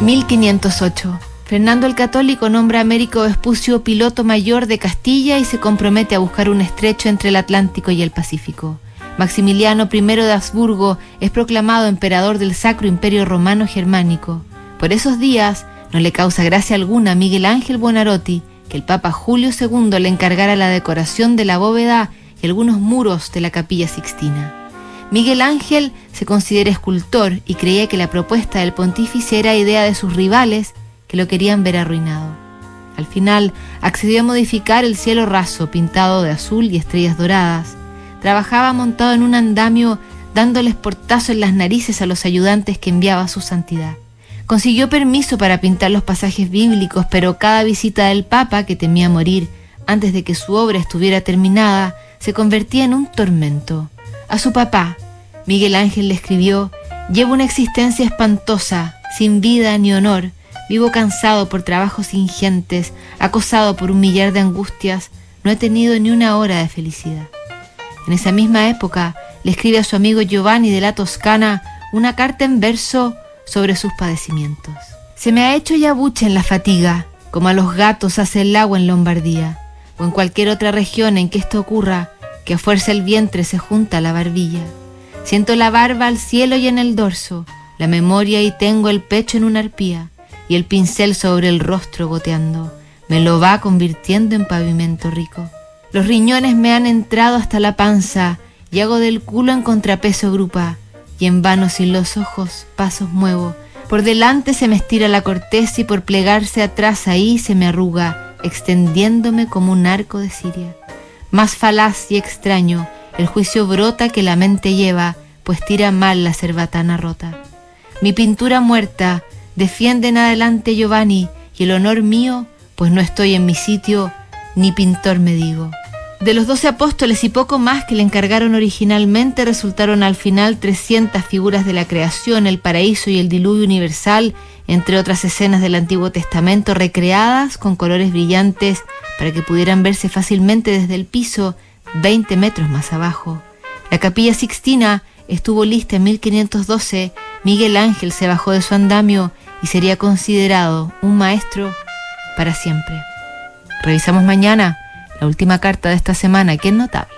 1508. Fernando el Católico nombra a Américo Vespucio piloto mayor de Castilla y se compromete a buscar un estrecho entre el Atlántico y el Pacífico. Maximiliano I de Habsburgo es proclamado emperador del Sacro Imperio Romano Germánico. Por esos días no le causa gracia alguna a Miguel Ángel Buonarroti que el Papa Julio II le encargara la decoración de la bóveda y algunos muros de la capilla Sixtina. Miguel Ángel se considera escultor y creía que la propuesta del pontífice era idea de sus rivales que lo querían ver arruinado. Al final accedió a modificar el cielo raso pintado de azul y estrellas doradas. Trabajaba montado en un andamio dándoles portazo en las narices a los ayudantes que enviaba su santidad. Consiguió permiso para pintar los pasajes bíblicos, pero cada visita del Papa, que temía morir antes de que su obra estuviera terminada, se convertía en un tormento. A su papá, Miguel Ángel le escribió, Llevo una existencia espantosa, sin vida ni honor, vivo cansado por trabajos ingentes, acosado por un millar de angustias, no he tenido ni una hora de felicidad. En esa misma época le escribe a su amigo Giovanni de la Toscana una carta en verso sobre sus padecimientos. Se me ha hecho ya buche en la fatiga, como a los gatos hace el agua en Lombardía, o en cualquier otra región en que esto ocurra, que a fuerza el vientre se junta a la barbilla. Siento la barba al cielo y en el dorso, la memoria y tengo el pecho en una arpía, y el pincel sobre el rostro goteando, me lo va convirtiendo en pavimento rico. Los riñones me han entrado hasta la panza, y hago del culo en contrapeso grupa, y en vano sin los ojos pasos muevo. Por delante se me estira la corteza y por plegarse atrás ahí se me arruga, extendiéndome como un arco de Siria. Más falaz y extraño, el juicio brota que la mente lleva, pues tira mal la cerbatana rota. Mi pintura muerta, defiende en adelante Giovanni, y el honor mío, pues no estoy en mi sitio, ni pintor me digo. De los doce apóstoles y poco más que le encargaron originalmente, resultaron al final 300 figuras de la creación, el paraíso y el diluvio universal, entre otras escenas del Antiguo Testamento recreadas con colores brillantes para que pudieran verse fácilmente desde el piso 20 metros más abajo. La capilla Sixtina estuvo lista en 1512, Miguel Ángel se bajó de su andamio y sería considerado un maestro para siempre. Revisamos mañana la última carta de esta semana, que es notable.